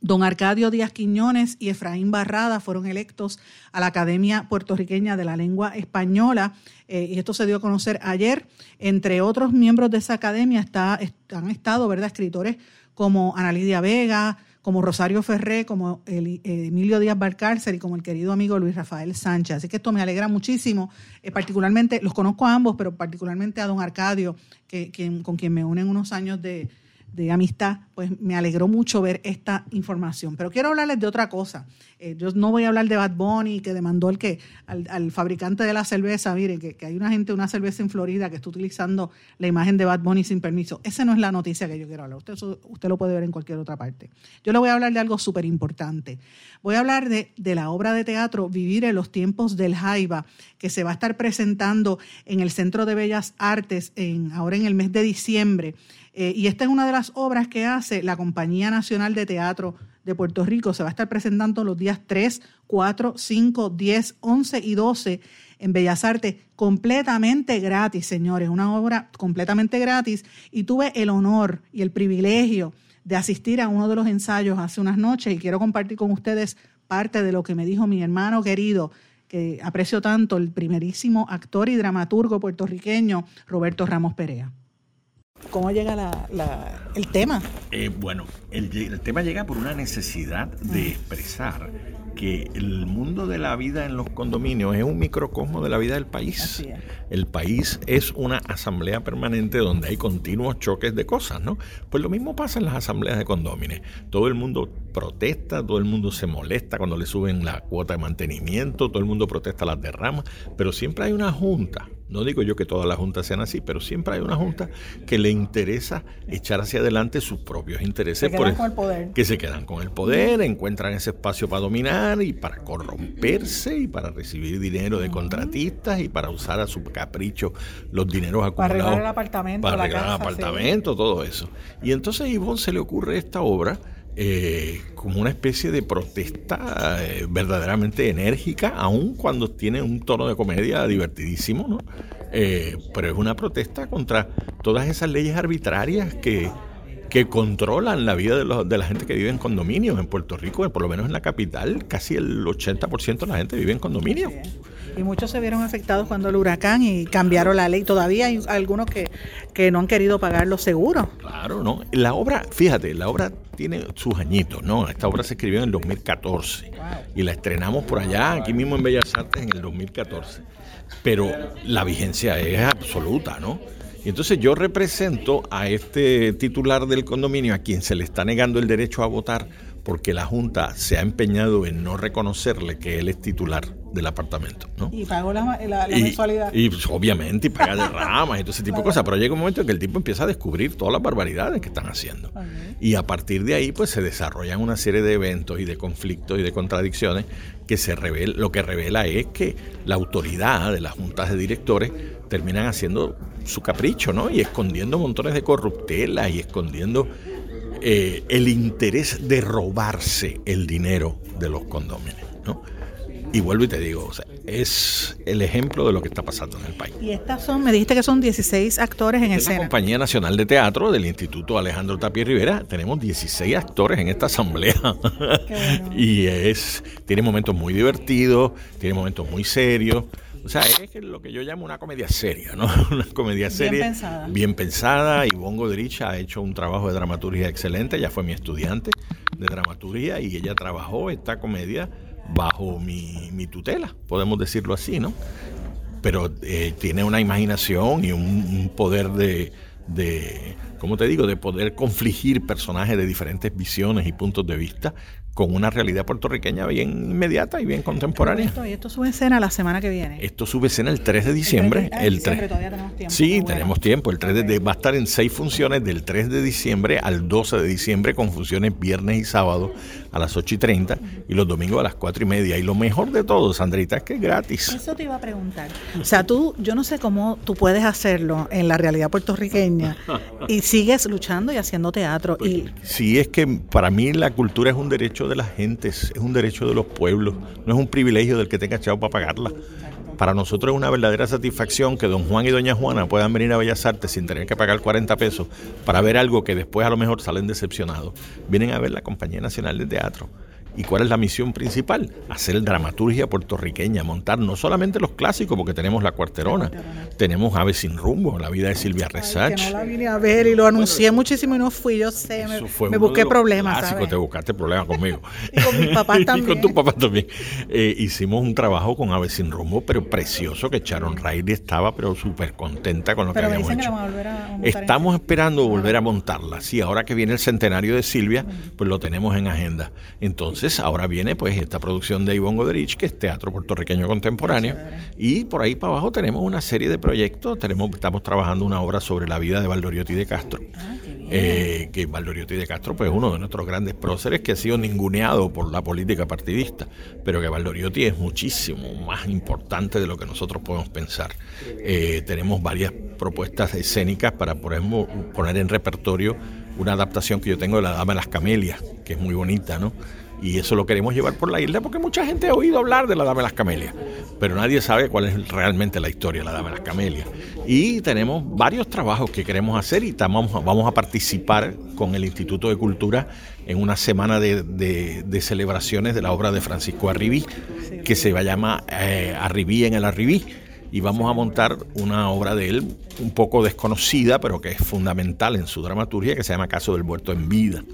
Don Arcadio Díaz Quiñones y Efraín Barrada fueron electos a la Academia Puertorriqueña de la Lengua Española eh, y esto se dio a conocer ayer. Entre otros miembros de esa academia está, han estado ¿verdad? escritores como Ana Lidia Vega, como Rosario Ferré, como Emilio Díaz Balcárcel y como el querido amigo Luis Rafael Sánchez. Así que esto me alegra muchísimo, eh, particularmente, los conozco a ambos, pero particularmente a don Arcadio, que, con quien me unen unos años de, de amistad, pues me alegró mucho ver esta información. Pero quiero hablarles de otra cosa. Eh, yo no voy a hablar de Bad Bunny, que demandó el que, al, fabricante de la cerveza, miren, que, hay una gente, una cerveza en Florida que está utilizando la imagen de Bad Bunny sin permiso. Esa no es la noticia que yo quiero hablar. Usted, usted lo puede ver en cualquier otra parte. Yo le voy a hablar de algo súper importante. Voy a hablar de, la obra de teatro Vivir en los tiempos del Jaiba, que se va a estar presentando en el Centro de Bellas Artes en, ahora en el mes de diciembre. Eh, y esta es una de las obras que hace la Compañía Nacional de Teatro de Puerto Rico. Se va a estar presentando los días 3, 4, 5, 10, 11 y 12 en Bellas Artes, completamente gratis, señores, una obra completamente gratis. Y tuve el honor y el privilegio de asistir a uno de los ensayos hace unas noches y quiero compartir con ustedes parte de lo que me dijo mi hermano querido, que aprecio tanto, el primerísimo actor y dramaturgo puertorriqueño Roberto Ramos Perea. ¿Cómo llega el tema? Eh, bueno, el, tema llega por una necesidad de mm. expresar que el mundo de la vida en los condominios es un microcosmo de la vida del país. El país es una asamblea permanente donde hay continuos choques de cosas, ¿no? Pues lo mismo pasa en las asambleas de condóminos. Todo el mundo protesta, todo el mundo se molesta cuando le suben la cuota de mantenimiento, todo el mundo protesta las derramas, pero siempre hay una junta no digo yo que todas las juntas sean así, pero siempre hay una junta que le interesa echar hacia adelante sus propios intereses. por con el poder. Que se quedan con el poder, encuentran ese espacio para dominar y para corromperse y para recibir dinero de contratistas y para usar a su capricho los dineros acumulados. Para arreglar el apartamento, para arreglar el apartamento, todo eso. Y entonces a Ivonne se le ocurre esta obra eh, como una especie de protesta eh, verdaderamente enérgica, aun cuando tiene un tono de comedia divertidísimo, ¿no? Eh, pero es una protesta contra todas esas leyes arbitrarias que, que controlan la vida de, de, la gente que vive en condominios. En Puerto Rico, por lo menos en la capital, casi el 80% de la gente vive en condominios. Y muchos se vieron afectados cuando el huracán y cambiaron la ley. Todavía hay algunos que, que no han querido pagar los seguros. Claro, ¿no? La obra, fíjate, la obra tiene sus añitos, ¿no? Esta obra se escribió en el 2014 y la estrenamos por allá, aquí mismo en Bellas Artes, en el 2014. Pero la vigencia es absoluta, ¿no? Y entonces yo represento a este titular del condominio a quien se le está negando el derecho a votar porque la Junta se ha empeñado en no reconocerle que él es titular del apartamento. ¿no? Y pagó la, mensualidad. Y pues, obviamente, y paga derramas [laughs] y todo ese tipo de cosas. Pero llega un momento en que el tipo empieza a descubrir todas las barbaridades que están haciendo. Y a partir de ahí, pues se desarrollan una serie de eventos y de conflictos y de contradicciones que se revela, lo que revela es que la autoridad de las juntas de directores terminan haciendo su capricho, ¿no? Y escondiendo montones de corruptelas y escondiendo eh, el interés de robarse el dinero de los condóminos. ¿no? Y vuelvo y te digo, es el ejemplo de lo que está pasando en el país. Y estas son, me dijiste que son 16 actores en escena. la Compañía Nacional de Teatro del Instituto Alejandro Tapia Rivera. Tenemos 16 actores en esta asamblea. [laughs] y es, tiene momentos muy divertidos, tiene momentos muy serios. O sea, es lo que yo llamo una comedia seria, ¿no? [laughs] Una comedia seria. Bien pensada. Bien pensada. Ivonne Godrich ha hecho un trabajo de dramaturgia excelente. Ella fue mi estudiante de dramaturgia y ella trabajó esta comedia bajo mi, tutela, podemos decirlo así, ¿no? Pero eh, tiene una imaginación y un, poder de, de, ¿cómo te digo?, de poder confligir personajes de diferentes visiones y puntos de vista con una realidad puertorriqueña bien inmediata y bien contemporánea. Esto, y esto sube escena la semana que viene. Esto sube escena el 3 de diciembre. El 3, todavía tenemos tiempo. Sí, tenemos tiempo. El 3 de, va a estar en seis funciones del 3 de diciembre al 12 de diciembre con funciones viernes y sábado a las 8 y 30 y los domingos a las 4 y media. Y lo mejor de todo, Sandrita, es que es gratis. Eso te iba a preguntar. O sea, tú, yo no sé cómo tú puedes hacerlo en la realidad puertorriqueña y sigues luchando y haciendo teatro. y... Sí, es que para mí la cultura es un derecho de las gentes, es un derecho de los pueblos, no es un privilegio del que tenga chavo para pagarla. para nosotros es una verdadera satisfacción que don Juan y doña Juana puedan venir a Bellas Artes sin tener que pagar 40 pesos para ver algo que después a lo mejor salen decepcionados. Vienen a ver la Compañía Nacional de Teatro. ¿Y cuál es la misión principal? Hacer dramaturgia puertorriqueña, montar no solamente los clásicos, porque tenemos La Cuarterona, tenemos Ave sin rumbo, la vida de Silvia Resach. Que no la vine a ver y lo anuncié muchísimo y no fui, yo sé, me, busqué problemas. Clásico, te buscaste problemas conmigo. [laughs] y con mi papá también. [laughs] y con tu papá también. Eh, hicimos un trabajo con Ave sin rumbo, pero precioso, que Sharon Riley estaba pero súper contenta con lo que habíamos hecho. Estamos esperando volver a montarla. Sí, ahora que viene el centenario de Silvia, pues lo tenemos en agenda. Entonces, entonces ahora viene pues esta producción de Ivonne Goderich, que es teatro puertorriqueño contemporáneo, y por ahí para abajo tenemos una serie de proyectos, tenemos, estamos trabajando una obra sobre la vida de Valdoriotti de Castro. Ah, eh, que Valdoriotti de Castro pues uno de nuestros grandes próceres que ha sido ninguneado por la política partidista, pero que Valdoriotti es muchísimo más importante de lo que nosotros podemos pensar. Eh, tenemos varias propuestas escénicas para poner en repertorio una adaptación que yo tengo de La Dama de las Camelias, que es muy bonita, ¿no? Y eso lo queremos llevar por la isla porque mucha gente ha oído hablar de la Dama de las Camelias, pero nadie sabe cuál es realmente la historia de la Dama de las Camelias. Y tenemos varios trabajos que queremos hacer y vamos, vamos a participar con el Instituto de Cultura en una semana de, celebraciones de la obra de Francisco Arribí, que se va a llamar eh, Arribí en el Arribí y vamos a montar una obra de él un poco desconocida, pero que es fundamental en su dramaturgia, que se llama Caso del Muerto en Vida.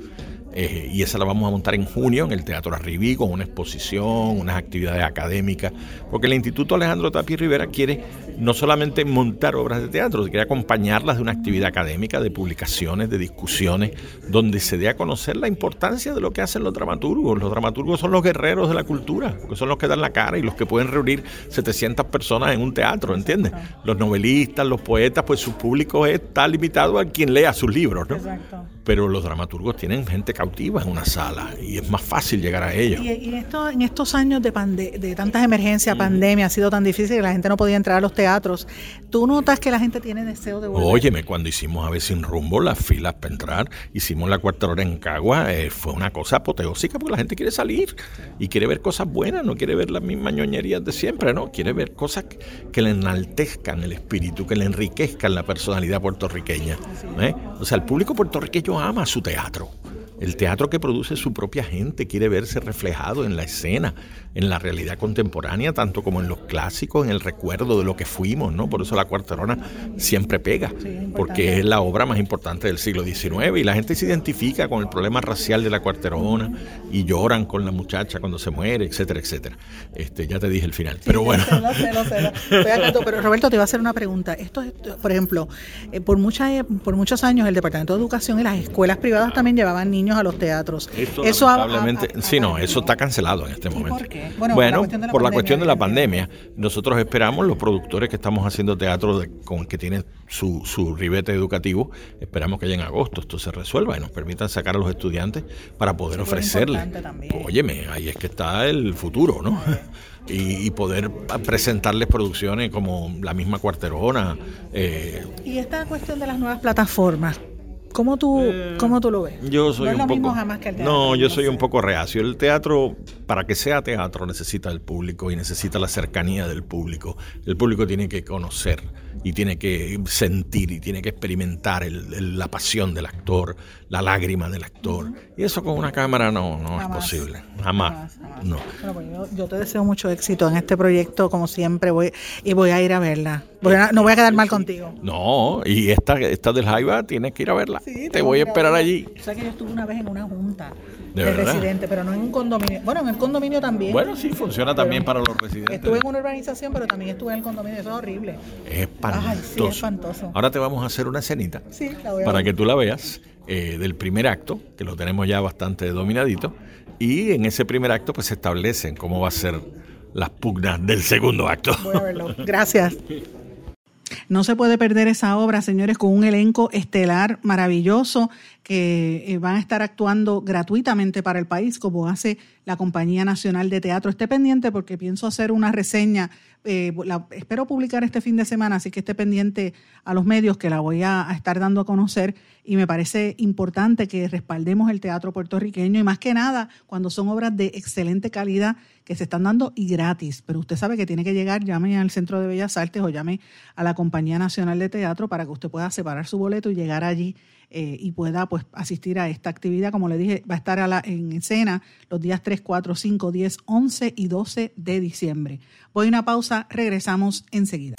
Eh, y esa la vamos a montar en junio en el Teatro Arribí con una exposición, unas actividades académicas, porque el Instituto Alejandro Tapi Rivera quiere no solamente montar obras de teatro, quiere acompañarlas de una actividad académica, de publicaciones, de discusiones, donde se dé a conocer la importancia de lo que hacen los dramaturgos. Los dramaturgos son los guerreros de la cultura, porque son los que dan la cara y los que pueden reunir 700 personas en un teatro, ¿entiendes? Los novelistas, los poetas, pues su público está limitado a quien lea sus libros, ¿no? Exacto pero los dramaturgos tienen gente cautiva en una sala y es más fácil llegar a ellos. Y, esto, en estos años de, de tantas emergencias, pandemia, ha sido tan difícil que la gente no podía entrar a los teatros. ¿Tú notas que la gente tiene deseo de volver? Óyeme, cuando hicimos A veces sin rumbo, las filas para entrar, hicimos la cuarta hora en Cagua, eh, fue una cosa apoteósica porque la gente quiere salir y quiere ver cosas buenas, no quiere ver las mismas ñoñerías de siempre, ¿no? Quiere ver cosas que, le enaltezcan el espíritu, que le enriquezcan la personalidad puertorriqueña. ¿eh? O sea, el público puertorriqueño ama su teatro. El teatro que produce su propia gente quiere verse reflejado en la escena, en la realidad contemporánea, tanto como en los clásicos, en el recuerdo de lo que fuimos, ¿no? Por eso la cuarterona siempre pega, porque es la obra más importante del siglo XIX y la gente se identifica con el problema racial de la cuarterona y lloran con la muchacha cuando se muere, etcétera, etcétera. Este, ya te dije el final, pero bueno. pero Roberto, te iba a hacer una pregunta. Esto, por ejemplo, eh, por, mucha, por muchos años el Departamento de Educación y las escuelas privadas también llevaban niños a los teatros. eso lamentablemente, sí, no, eso está cancelado en este momento. ¿Por qué? Bueno, por la cuestión de la pandemia. Nosotros esperamos, los productores que estamos haciendo teatro con que tienen su, su ribete educativo, esperamos que ya en agosto esto se resuelva y nos permitan sacar a los estudiantes para poder ofrecerles. óyeme, ahí es que está el futuro, ¿no? [laughs] y, poder presentarles producciones como la misma cuarterona. Eh. Y esta cuestión de las nuevas plataformas, ¿Cómo tú, eh, ¿Cómo tú lo ves? Yo soy un poco, No, yo soy un poco reacio. El teatro, para que sea teatro, necesita el público y necesita la cercanía del público. El público tiene que conocer y tiene que sentir y tiene que experimentar la pasión del actor, la lágrima del actor. Y eso con una cámara no, no es posible. Jamás. No. Pues yo, te deseo mucho éxito en este proyecto, como siempre, voy y voy a ir a verla. No voy a quedar mal contigo. No, y esta, esta del Jaiba tienes que ir a verla. te voy a esperar allí. O sea que yo estuve una vez en una junta de, residentes, pero no en un condominio. Bueno, en el condominio también. Bueno, sí, funciona también para los residentes. Estuve en una urbanización, pero también estuve en el condominio. Eso es horrible. Es espantoso. espantoso. Ahora te vamos a hacer una cenita sí, la voy a para que tú la veas eh, del primer acto, que lo tenemos ya bastante dominadito. Y en ese primer acto, pues se establecen cómo va a ser las pugnas del segundo acto. Voy a verlo. Gracias. [laughs] No se puede perder esa obra, señores, con un elenco estelar maravilloso que eh, van a estar actuando gratuitamente para el país, como hace la Compañía Nacional de Teatro. Esté pendiente porque pienso hacer una reseña, eh, espero publicar este fin de semana, así que esté pendiente a los medios que la voy a, estar dando a conocer y me parece importante que respaldemos el teatro puertorriqueño y más que nada cuando son obras de excelente calidad que se están dando y gratis. Pero usted sabe que tiene que llegar, llame al Centro de Bellas Artes o llame a la Compañía Nacional de Teatro para que usted pueda separar su boleto y llegar allí eh, y pueda pues asistir a esta actividad. Como le dije, va a estar en escena los días 3, 4, 5, 10, 11 y 12 de diciembre. Voy a una pausa, regresamos enseguida.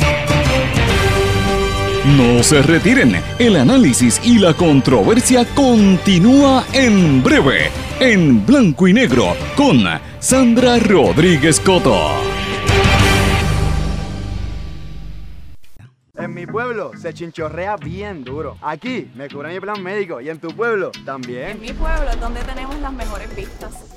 No se retiren, el análisis y la controversia continúa en breve, en blanco y negro, con Sandra Rodríguez Coto. En mi pueblo se chinchorrea bien duro. Aquí me cubre mi plan médico y en tu pueblo también. En mi pueblo es donde tenemos las mejores vistas.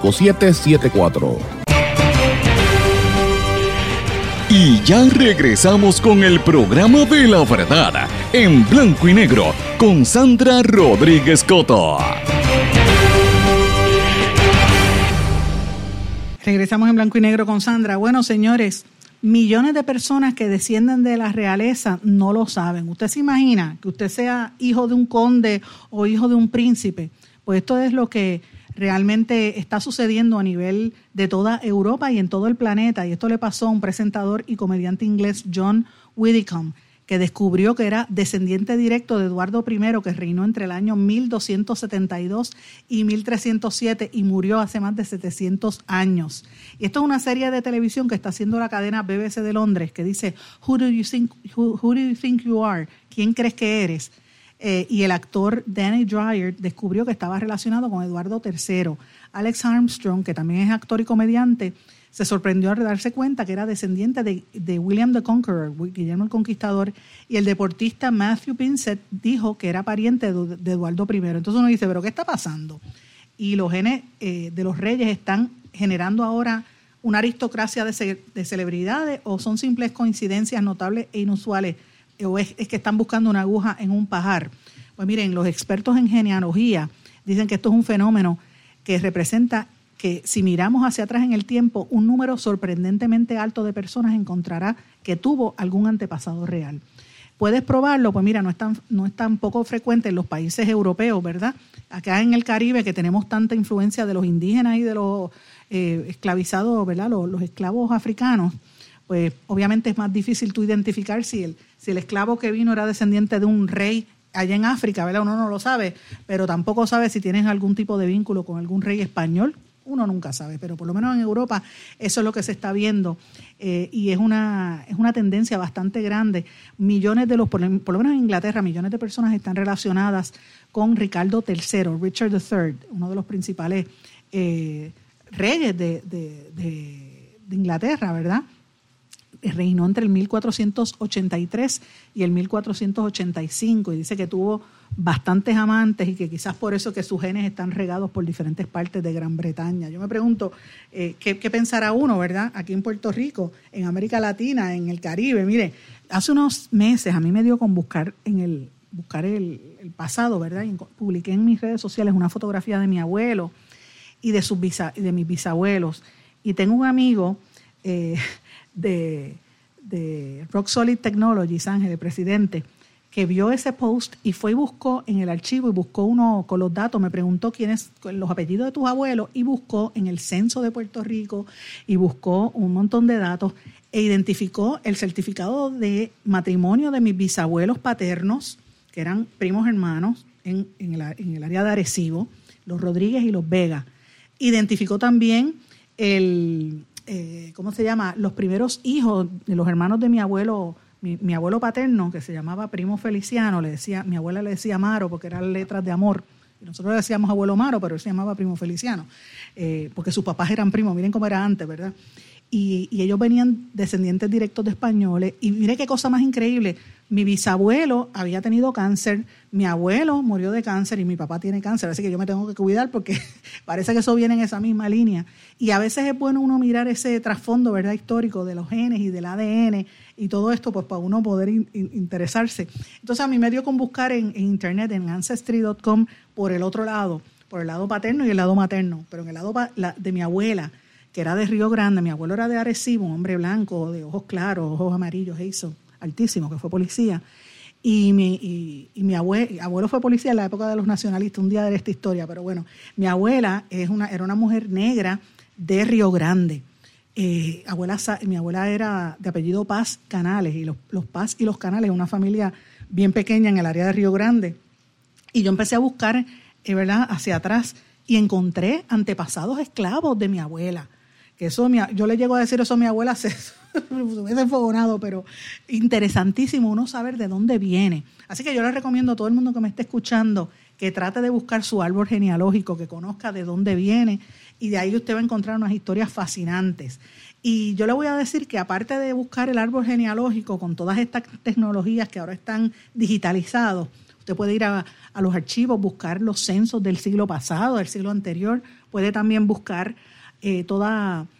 5774 Y ya regresamos con el programa de la verdad en blanco y negro con Sandra Rodríguez Coto. Regresamos en blanco y negro con Sandra. Bueno, señores, millones de personas que descienden de la realeza no lo saben. ¿Usted se imagina que usted sea hijo de un conde o hijo de un príncipe? Pues esto es lo que realmente está sucediendo a nivel de toda Europa y en todo el planeta. Y esto le pasó a un presentador y comediante inglés, John Widdicombe, que descubrió que era descendiente directo de Eduardo I, que reinó entre el año 1272 y 1307 y murió hace más de 700 años. Y esto es una serie de televisión que está haciendo la cadena BBC de Londres, que dice, Who do you think, who do you, think you are? ¿Quién crees que eres? Eh, y el actor Danny Dreyer descubrió que estaba relacionado con Eduardo III. Alex Armstrong, que también es actor y comediante, se sorprendió al darse cuenta que era descendiente de, William the Conqueror, Guillermo el Conquistador, y el deportista Matthew Pinsett dijo que era pariente de, Eduardo I. Entonces uno dice, ¿pero qué está pasando? Y los genes eh, de los reyes están generando ahora una aristocracia de, de celebridades o son simples coincidencias notables e inusuales o es, que están buscando una aguja en un pajar. Pues miren, los expertos en genealogía dicen que esto es un fenómeno que representa que si miramos hacia atrás en el tiempo, un número sorprendentemente alto de personas encontrará que tuvo algún antepasado real. ¿Puedes probarlo? Pues mira, no es tan, no es tan poco frecuente en los países europeos, ¿verdad? Acá en el Caribe, que tenemos tanta influencia de los indígenas y de los eh, esclavizados, ¿verdad? Los, los, esclavos africanos, pues obviamente es más difícil tú identificar si el, si el esclavo que vino era descendiente de un rey allá en África, ¿verdad? Uno no lo sabe, pero tampoco sabe si tienen algún tipo de vínculo con algún rey español. Uno nunca sabe, pero por lo menos en Europa eso es lo que se está viendo eh, y es una, es una tendencia bastante grande. Millones de los, por, lo menos en Inglaterra, millones de personas están relacionadas con Ricardo III, Richard III, uno de los principales eh, reyes de, de Inglaterra, ¿verdad? Reinó entre el 1483 y el 1485 y dice que tuvo bastantes amantes y que quizás por eso que sus genes están regados por diferentes partes de Gran Bretaña. Yo me pregunto, eh, ¿qué, pensará uno, verdad? Aquí en Puerto Rico, en América Latina, en el Caribe, mire, hace unos meses a mí me dio con buscar en el buscar el, pasado, ¿verdad? Y publiqué en mis redes sociales una fotografía de mi abuelo y de, sus de mis bisabuelos. Y tengo un amigo eh, de, de Rock Solid Technologies, Ángel, el presidente, que vio ese post y fue y buscó en el archivo y buscó uno con los datos, me preguntó quiénes, los apellidos de tus abuelos y buscó en el censo de Puerto Rico y buscó un montón de datos e identificó el certificado de matrimonio de mis bisabuelos paternos, que eran primos hermanos en, el, en el área de Arecibo, los Rodríguez y los Vega. Identificó también el, eh, ¿cómo se llama? Los primeros hijos de los hermanos de mi abuelo, mi, abuelo paterno, que se llamaba Primo Feliciano, le decía, mi abuela le decía Maro porque eran letras de amor. Y nosotros le decíamos abuelo Maro, pero él se llamaba Primo Feliciano, eh, porque sus papás eran primos, miren cómo era antes, ¿verdad? Y, y ellos venían descendientes directos de españoles. Y mire qué cosa más increíble. Mi bisabuelo había tenido cáncer, mi abuelo murió de cáncer y mi papá tiene cáncer, así que yo me tengo que cuidar porque [laughs] parece que eso viene en esa misma línea. Y a veces es bueno uno mirar ese trasfondo, ¿verdad?, histórico de los genes y del ADN y todo esto, pues para uno poder in- in- interesarse. Entonces a mí me dio con buscar en, en internet, en ancestry.com, por el otro lado, por el lado paterno y el lado materno, pero en el lado la- de mi abuela, que era de Río Grande, mi abuelo era de Arecibo, un hombre blanco, de ojos claros, ojos amarillos, eso, altísimo, que fue policía. Y mi, y, mi abue- abuelo fue policía en la época de los nacionalistas, un día de esta historia, pero bueno, mi abuela es una, era una mujer negra de Río Grande. Eh, mi abuela era de apellido Paz Canales, y los, los Paz y los Canales, una familia bien pequeña en el área de Río Grande. Y yo empecé a buscar, eh, ¿verdad?, hacia atrás y encontré antepasados esclavos de mi abuela. Que eso, yo le llego a decir eso a mi abuela, [laughs] [laughs] hubiese enfogonado, pero interesantísimo uno saber de dónde viene. Así que yo le recomiendo a todo el mundo que me esté escuchando que trate de buscar su árbol genealógico, que conozca de dónde viene y de ahí usted va a encontrar unas historias fascinantes. Y yo le voy a decir que aparte de buscar el árbol genealógico con todas estas tecnologías que ahora están digitalizados, Usted puede ir a, a los archivos, buscar los censos del siglo pasado, del siglo anterior. Puede también buscar eh,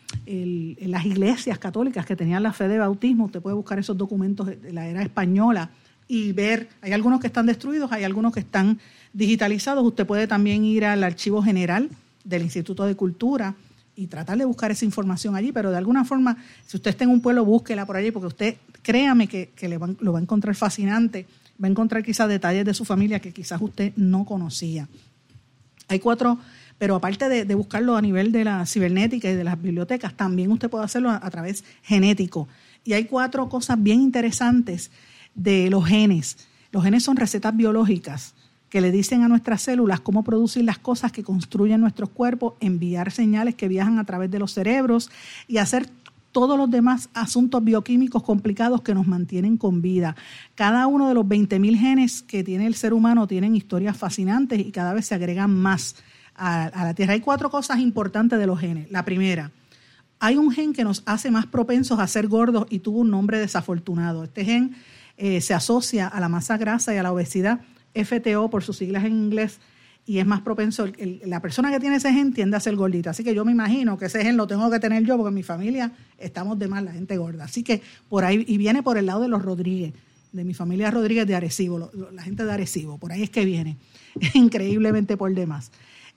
todas las iglesias católicas que tenían la fe de bautismo. Usted puede buscar esos documentos de la era española y ver, hay algunos que están destruidos, hay algunos que están digitalizados. Usted puede también ir al archivo general del Instituto de Cultura y tratar de buscar esa información allí, pero de alguna forma, si usted está en un pueblo, búsquela por allí, porque usted, créame que, que le va- lo va a encontrar fascinante, va a encontrar quizás detalles de su familia que quizás usted no conocía. Hay cuatro, pero aparte de, buscarlo a nivel de la cibernética y de las bibliotecas, también usted puede hacerlo a, a través genético. Y hay cuatro cosas bien interesantes de los genes. Los genes son recetas biológicas que le dicen a nuestras células cómo producir las cosas que construyen nuestros cuerpos, enviar señales que viajan a través de los cerebros y hacer todos los demás asuntos bioquímicos complicados que nos mantienen con vida. Cada uno de los 20.000 genes que tiene el ser humano tienen historias fascinantes y cada vez se agregan más a, la Tierra. Hay cuatro cosas importantes de los genes. La primera, hay un gen que nos hace más propensos a ser gordos y tuvo un nombre desafortunado. Este gen eh, se asocia a la masa grasa y a la obesidad, FTO por sus siglas en inglés, y es más propenso, la persona que tiene ese gen tiende a ser gordita. Así que yo me imagino que ese gen lo tengo que tener yo porque en mi familia estamos de más la gente gorda. Así que por ahí, y viene por el lado de los Rodríguez, de mi familia Rodríguez de Arecibo, la gente de Arecibo, por ahí es que viene, [laughs] increíblemente por demás.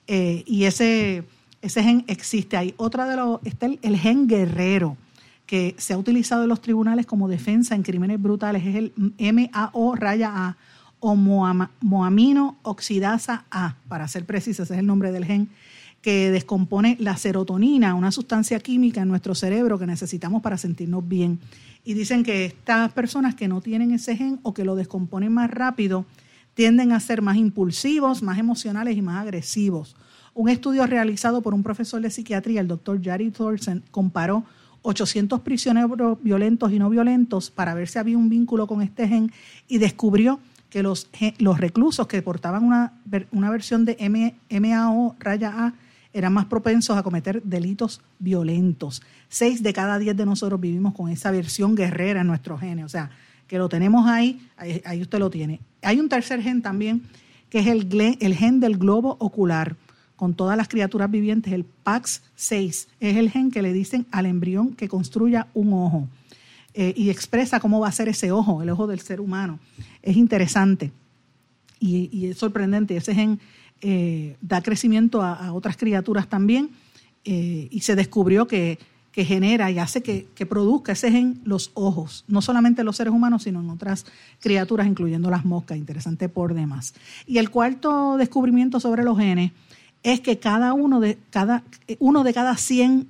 Eh, y ese, ese gen existe ahí. Otra de los, está el, gen guerrero, que se ha utilizado en los tribunales como defensa en crímenes brutales, es el MAO raya A o moamino oxidasa A, para ser preciso, ese es el nombre del gen, que descompone la serotonina, una sustancia química en nuestro cerebro que necesitamos para sentirnos bien. Y dicen que estas personas que no tienen ese gen o que lo descomponen más rápido, tienden a ser más impulsivos, más emocionales y más agresivos. Un estudio realizado por un profesor de psiquiatría, el doctor Jari Thorsen, comparó 800 prisioneros violentos y no violentos para ver si había un vínculo con este gen y descubrió que los, los reclusos que portaban una, una versión de MAO raya A eran más propensos a cometer delitos violentos. Seis de cada diez de nosotros vivimos con esa versión guerrera en nuestros genes. O sea, que lo tenemos ahí, ahí, ahí usted lo tiene. Hay un tercer gen también, que es el, el gen del globo ocular, con todas las criaturas vivientes, el PAX6. Es el gen que le dicen al embrión que construya un ojo. eh, y expresa cómo va a ser ese ojo, el ojo del ser humano. Es interesante y, es sorprendente. Ese gen eh, da crecimiento a, otras criaturas también eh, y se descubrió que, genera y hace que, que, produzca ese gen los ojos, no solamente en los seres humanos, sino en otras criaturas, incluyendo las moscas, interesante por demás. Y el cuarto descubrimiento sobre los genes es que cada uno de cada, uno de cada 100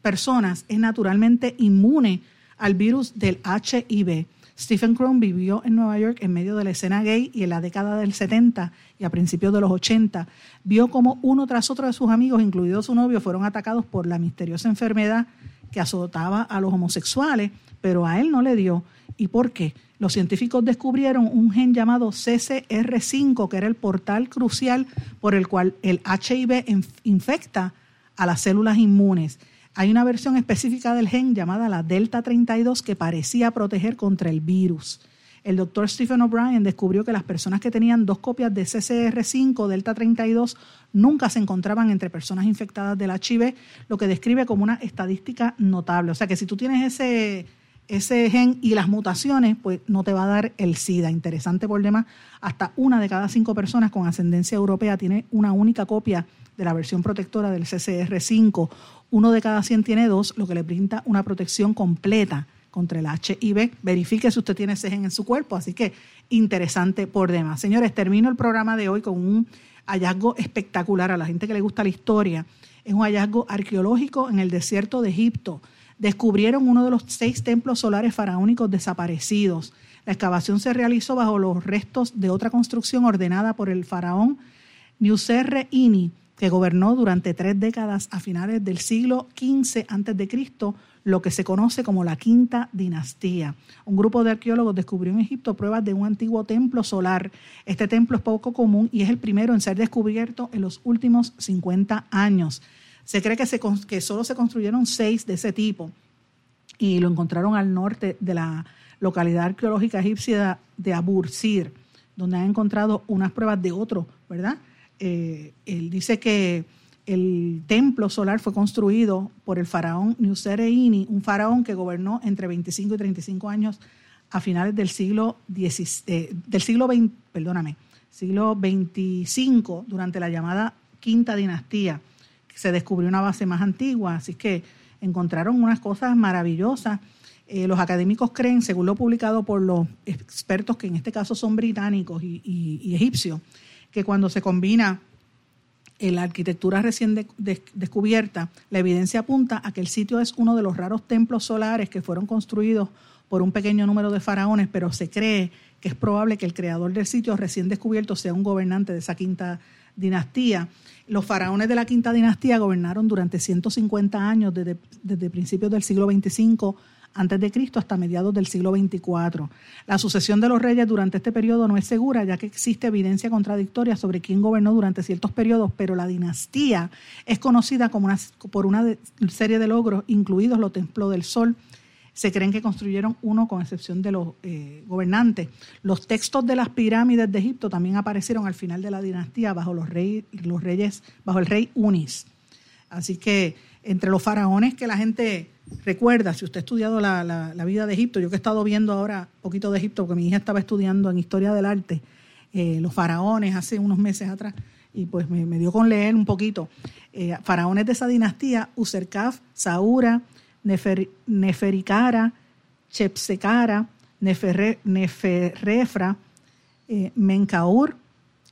personas es naturalmente inmune al virus del HIV. Stephen Crone vivió en Nueva York en medio de la escena gay y en la década del 70 y a principios de los 80 vio como uno tras otro de sus amigos, incluido su novio, fueron atacados por la misteriosa enfermedad que azotaba a los homosexuales, pero a él no le dio. ¿Y por qué? Los científicos descubrieron un gen llamado CCR5, que era el portal crucial por el cual el HIV infecta a las células inmunes. Hay una versión específica del gen llamada la Delta 32 que parecía proteger contra el virus. El doctor Stephen O'Brien descubrió que las personas que tenían dos copias de CCR5 Delta 32 nunca se encontraban entre personas infectadas del HIV, lo que describe como una estadística notable. O sea que si tú tienes ese, ese gen y las mutaciones, pues no te va a dar el SIDA. Interesante por demás, hasta una de cada cinco personas con ascendencia europea tiene una única copia de la versión protectora del CCR5 uno de cada 100 tiene dos, lo que le brinda una protección completa contra el HIV. Verifique si usted tiene ese en su cuerpo, así que interesante por demás. Señores, termino el programa de hoy con un hallazgo espectacular a la gente que le gusta la historia. Es un hallazgo arqueológico en el desierto de Egipto. Descubrieron uno de los seis templos solares faraónicos desaparecidos. La excavación se realizó bajo los restos de otra construcción ordenada por el faraón Niuserre Ini que gobernó durante tres décadas a finales del siglo XV a.C., lo que se conoce como la Quinta Dinastía. Un grupo de arqueólogos descubrió en Egipto pruebas de un antiguo templo solar. Este templo es poco común y es el primero en ser descubierto en los últimos 50 años. Se cree que, se, solo se construyeron seis de ese tipo y lo encontraron al norte de la localidad arqueológica egipcia de Abursir, donde han encontrado unas pruebas de otro, ¿verdad? Eh, él dice que el templo solar fue construido por el faraón Ini, un faraón que gobernó entre 25 y 35 años a finales del siglo eh, del siglo XX, perdóname, siglo 25 durante la llamada Quinta Dinastía. Se descubrió una base más antigua, así que encontraron unas cosas maravillosas. Eh, los académicos creen, según lo publicado por los expertos, que en este caso son británicos y egipcios, que cuando se combina la arquitectura recién descubierta, la evidencia apunta a que el sitio es uno de los raros templos solares que fueron construidos por un pequeño número de faraones, pero se cree que es probable que el creador del sitio recién descubierto sea un gobernante de esa quinta dinastía. Los faraones de la quinta dinastía gobernaron durante 150 años, desde, desde principios del siglo XXV antes de Cristo hasta mediados del siglo XXIV. La sucesión de los reyes durante este periodo no es segura, ya que existe evidencia contradictoria sobre quién gobernó durante ciertos periodos, pero la dinastía es conocida como una, por una serie de logros, incluidos los templos del sol. Se creen que construyeron uno con excepción de los eh, gobernantes. Los textos de las pirámides de Egipto también aparecieron al final de la dinastía bajo los, los reyes, bajo el rey Unis. Así que entre los faraones que la gente recuerda, si usted ha estudiado la, vida de Egipto, yo que he estado viendo ahora poquito de Egipto, porque mi hija estaba estudiando en historia del arte, eh, los faraones hace unos meses atrás, y pues me, dio con leer un poquito. Eh, faraones de esa dinastía, Userkaf, Saura, Nefer, Neferikara, Chepsekara, Neferrefra, eh, Menkaur,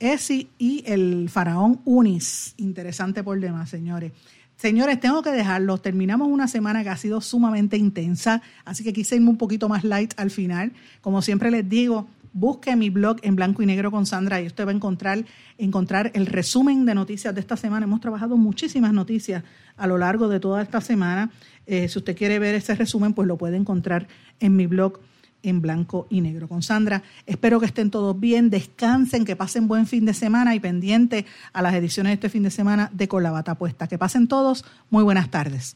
Esi y el faraón Unis. Interesante por demás, señores. Señores, tengo que dejarlo. Terminamos una semana que ha sido sumamente intensa, así que quise irme un poquito más light al final. Como siempre les digo, busque mi blog en blanco y negro con Sandra y usted va a encontrar, encontrar el resumen de noticias de esta semana. Hemos trabajado muchísimas noticias a lo largo de toda esta semana. Eh, si usted quiere ver ese resumen, pues lo puede encontrar en mi blog en blanco y negro con Sandra. Espero que estén todos bien, descansen, que pasen buen fin de semana y pendiente a las ediciones de este fin de semana de Con la Bata Puesta. Que pasen todos, muy buenas tardes.